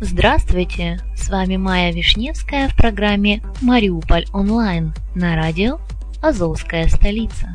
Здравствуйте! С вами Майя Вишневская в программе «Мариуполь онлайн» на радио «Азовская столица».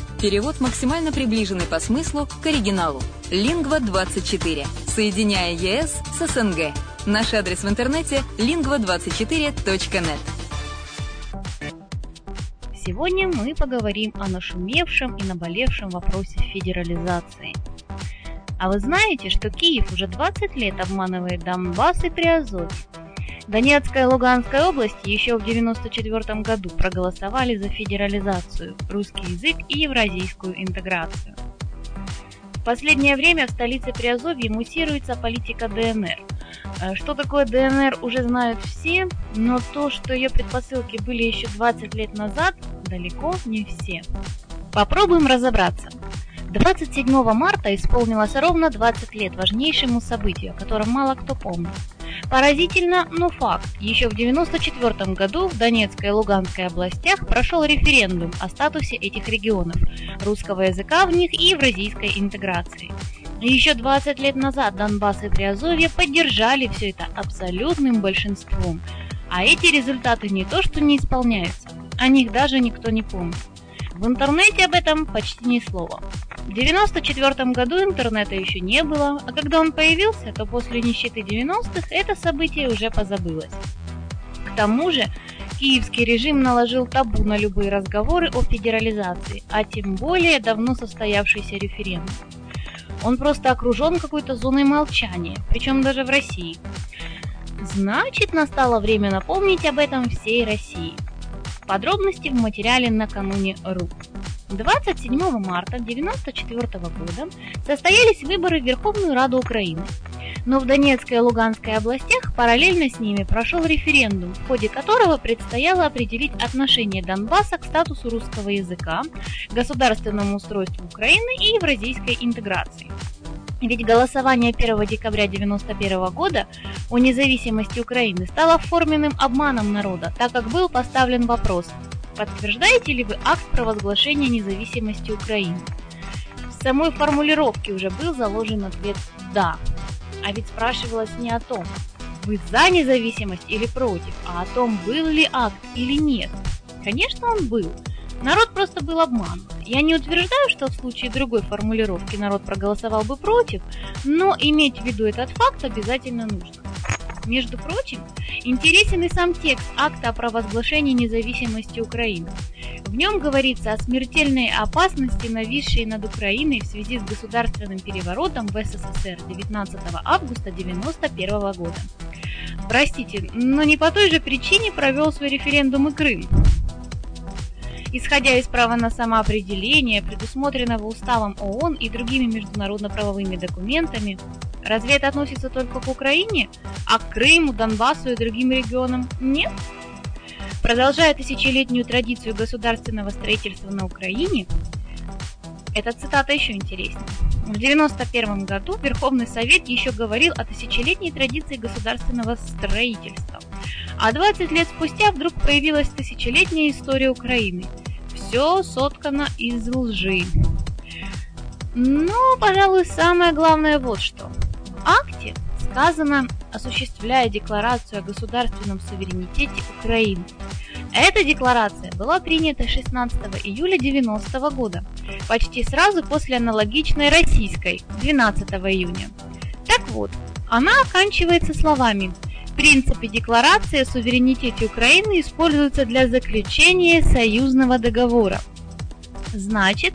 Перевод максимально приближенный по смыслу к оригиналу. Лингва24. Соединяя ЕС с СНГ. Наш адрес в интернете lingva24.net. Сегодня мы поговорим о нашумевшем и наболевшем вопросе федерализации. А вы знаете, что Киев уже 20 лет обманывает Донбасс и Приазовье? Донецкая и Луганская области еще в 1994 году проголосовали за федерализацию, русский язык и евразийскую интеграцию. В последнее время в столице Приазовья муссируется политика ДНР. Э, что такое ДНР уже знают все, но то, что ее предпосылки были еще 20 лет назад, далеко не все. Попробуем разобраться. 27 марта исполнилось ровно 20 лет важнейшему событию, о котором мало кто помнит. Поразительно, но факт. Еще в 1994 году в Донецкой и Луганской областях прошел референдум о статусе этих регионов, русского языка в них и евразийской интеграции. Еще 20 лет назад Донбасс и Приазовье поддержали все это абсолютным большинством. А эти результаты не то что не исполняются, о них даже никто не помнит. В интернете об этом почти ни слова. В 1994 году интернета еще не было, а когда он появился, то после нищеты 90-х это событие уже позабылось. К тому же, киевский режим наложил табу на любые разговоры о федерализации, а тем более давно состоявшийся референдум. Он просто окружен какой-то зоной молчания, причем даже в России. Значит, настало время напомнить об этом всей России. Подробности в материале накануне РУ. 27 марта 1994 года состоялись выборы в Верховную Раду Украины. Но в Донецкой и Луганской областях параллельно с ними прошел референдум, в ходе которого предстояло определить отношение Донбасса к статусу русского языка, государственному устройству Украины и евразийской интеграции. Ведь голосование 1 декабря 1991 года о независимости Украины стало форменным обманом народа, так как был поставлен вопрос, подтверждаете ли вы акт провозглашения независимости Украины? В самой формулировке уже был заложен ответ «да». А ведь спрашивалось не о том, вы за независимость или против, а о том, был ли акт или нет. Конечно, он был. Народ просто был обманут. Я не утверждаю, что в случае другой формулировки народ проголосовал бы против, но иметь в виду этот факт обязательно нужно. Между прочим, интересен и сам текст акта о провозглашении независимости Украины. В нем говорится о смертельной опасности, нависшей над Украиной в связи с государственным переворотом в СССР 19 августа 1991 года. Простите, но не по той же причине провел свой референдум и Крым. Исходя из права на самоопределение, предусмотренного Уставом ООН и другими международно-правовыми документами, Разве это относится только к Украине, а к Крыму, Донбассу и другим регионам нет? Продолжая тысячелетнюю традицию государственного строительства на Украине, эта цитата еще интереснее. В 1991 году Верховный Совет еще говорил о тысячелетней традиции государственного строительства. А 20 лет спустя вдруг появилась тысячелетняя история Украины. Все соткано из лжи. Но, пожалуй, самое главное вот что – акте сказано, осуществляя декларацию о государственном суверенитете Украины. Эта декларация была принята 16 июля 90 года, почти сразу после аналогичной российской, 12 июня. Так вот, она оканчивается словами «Принципы декларации о суверенитете Украины используются для заключения союзного договора». Значит,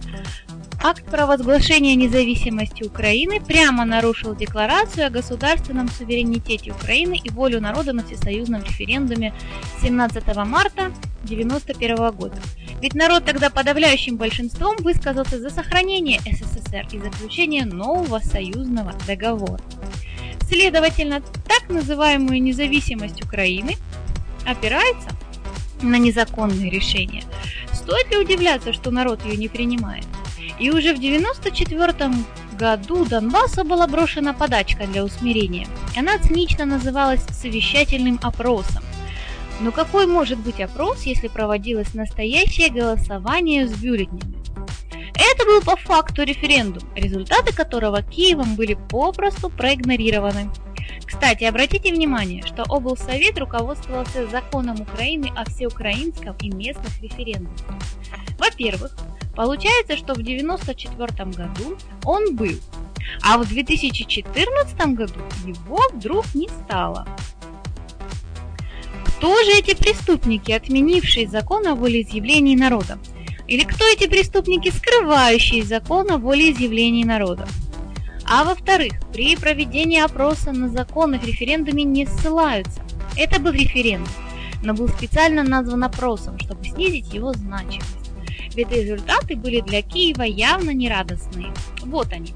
Акт провозглашения независимости Украины прямо нарушил декларацию о государственном суверенитете Украины и волю народа на всесоюзном референдуме 17 марта 1991 года. Ведь народ тогда подавляющим большинством высказался за сохранение СССР и заключение нового союзного договора. Следовательно, так называемую независимость Украины опирается на незаконные решения. Стоит ли удивляться, что народ ее не принимает? И уже в 1994 году Донбассу была брошена подачка для усмирения. Она цинично называлась совещательным опросом. Но какой может быть опрос, если проводилось настоящее голосование с бюллетнями? Это был по факту референдум, результаты которого Киевом были попросту проигнорированы. Кстати, обратите внимание, что облсовет руководствовался законом Украины о всеукраинском и местных референдумах. Во-первых, получается, что в 1994 году он был, а в 2014 году его вдруг не стало. Кто же эти преступники, отменившие закон о волеизъявлении народа? Или кто эти преступники, скрывающие закон о волеизъявлении народа? А во-вторых, при проведении опроса на законы в референдуме не ссылаются. Это был референдум, но был специально назван опросом, чтобы снизить его значимость. Результаты были для Киева явно нерадостные. Вот они.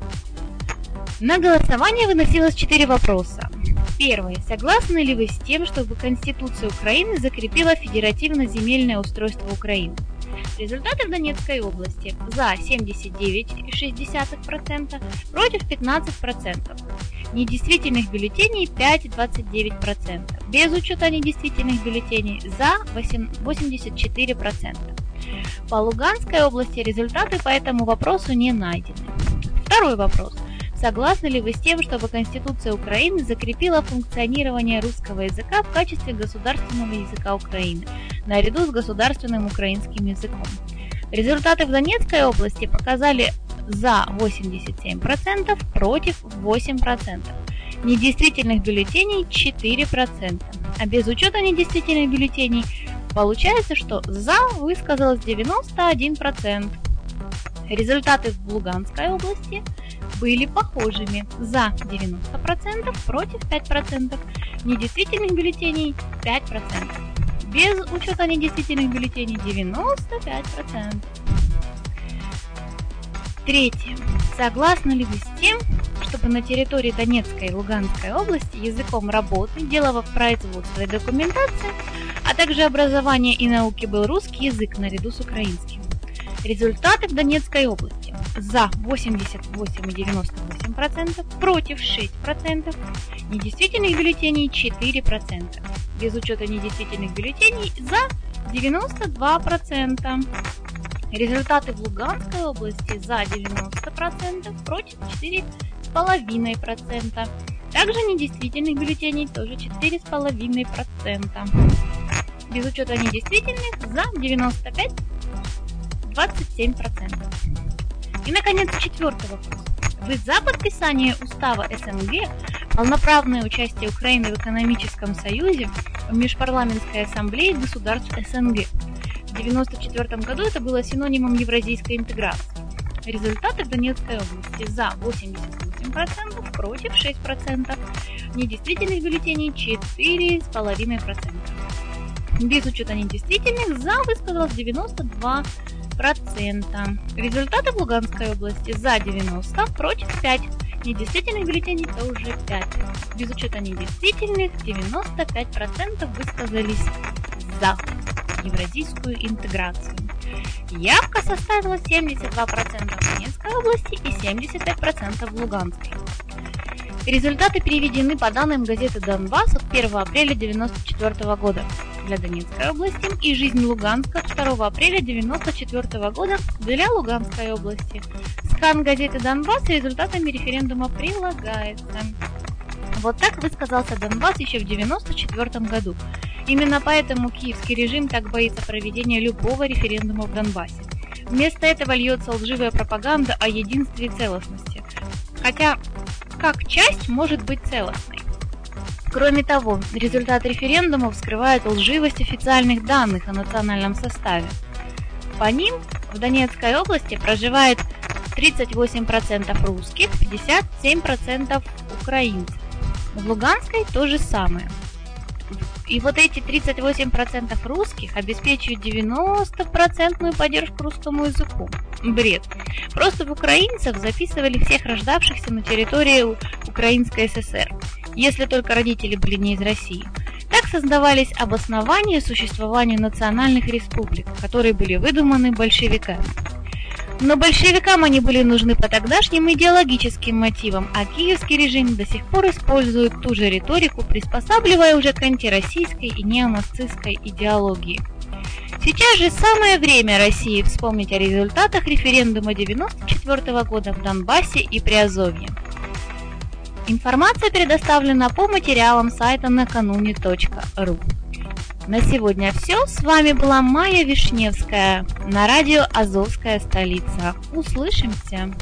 На голосование выносилось четыре вопроса. Первый. Согласны ли вы с тем, чтобы Конституция Украины закрепила федеративно-земельное устройство Украины? Результаты в Донецкой области за 79,6%, против 15%. Недействительных бюллетеней 5,29%. Без учета недействительных бюллетеней за 84%. По Луганской области результаты по этому вопросу не найдены. Второй вопрос. Согласны ли вы с тем, чтобы Конституция Украины закрепила функционирование русского языка в качестве государственного языка Украины, наряду с государственным украинским языком? Результаты в Донецкой области показали за 87%, против 8%. Недействительных бюллетеней 4%, а без учета недействительных бюллетеней получается, что за высказалось 91%. Результаты в Луганской области были похожими. За 90%, против 5%, недействительных бюллетеней 5%. Без учета недействительных бюллетеней 95%. Третье. Согласны ли вы с тем, чтобы на территории Донецкой и Луганской области языком работы, делового производства и документации, а также образования и науки был русский язык наряду с украинским? Результаты в Донецкой области. За 88,98%, против 6%, недействительных бюллетеней 4%. Без учета недействительных бюллетеней за 92%. Результаты в Луганской области за 90%, против 4,5%. Также недействительных бюллетеней тоже 4,5%. Без учета недействительных за 95 27%. И, наконец, четвертый вопрос. Вы за подписание устава СНГ, полноправное участие Украины в экономическом союзе в Межпарламентской ассамблее государств СНГ? В 1994 году это было синонимом евразийской интеграции. Результаты в Донецкой области за 88%, против 6%, недействительных бюллетеней 4,5%. Без учета недействительных за высказалось 92%. Результаты в Луганской области за 90, против 5. Недействительных бюллетеней тоже 5. Без учета недействительных 95% высказались за евразийскую интеграцию. Явка составила 72% в Донецкой области и 75% в Луганской. Результаты переведены по данным газеты «Донбасс» от 1 апреля 1994 года для Донецкой области и «Жизнь Луганска» 2 апреля 1994 года для Луганской области. Скан газеты «Донбасс» с результатами референдума прилагается. Вот так высказался Донбасс еще в 1994 году. Именно поэтому киевский режим так боится проведения любого референдума в Донбассе. Вместо этого льется лживая пропаганда о единстве и целостности. Хотя как часть может быть целостной. Кроме того, результат референдума вскрывает лживость официальных данных о национальном составе. По ним в Донецкой области проживает 38% русских, 57% украинцев. В Луганской то же самое. И вот эти 38% русских обеспечивают 90% поддержку русскому языку. Бред. Просто в украинцев записывали всех рождавшихся на территории Украинской ССР, если только родители были не из России. Так создавались обоснования существования национальных республик, которые были выдуманы большевиками. Но большевикам они были нужны по тогдашним идеологическим мотивам, а киевский режим до сих пор использует ту же риторику, приспосабливая уже к антироссийской и неонацистской идеологии. Сейчас же самое время России вспомнить о результатах референдума 1994 года в Донбассе и Приазовье. Информация предоставлена по материалам сайта накануне.ру. На сегодня все. С вами была Майя Вишневская на радио «Азовская столица». Услышимся!